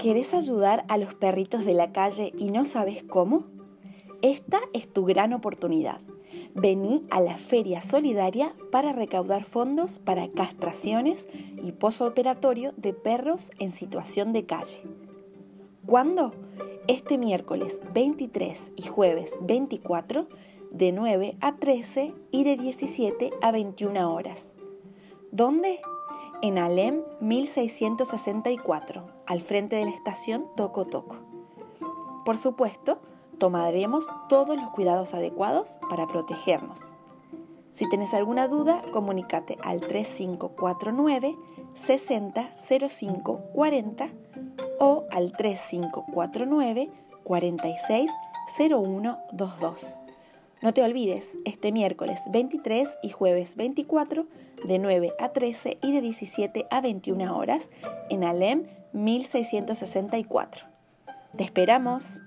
¿Querés ayudar a los perritos de la calle y no sabes cómo? Esta es tu gran oportunidad. Vení a la Feria Solidaria para recaudar fondos para castraciones y posoperatorio de perros en situación de calle. ¿Cuándo? Este miércoles 23 y jueves 24 de 9 a 13 y de 17 a 21 horas. ¿Dónde? En Alem 1664, al frente de la estación Toco Toco. Por supuesto, tomaremos todos los cuidados adecuados para protegernos. Si tienes alguna duda, comunícate al 3549 6005 40 o al 3549 460122. No te olvides, este miércoles 23 y jueves 24 de 9 a 13 y de 17 a 21 horas en Alem 1664. ¡Te esperamos!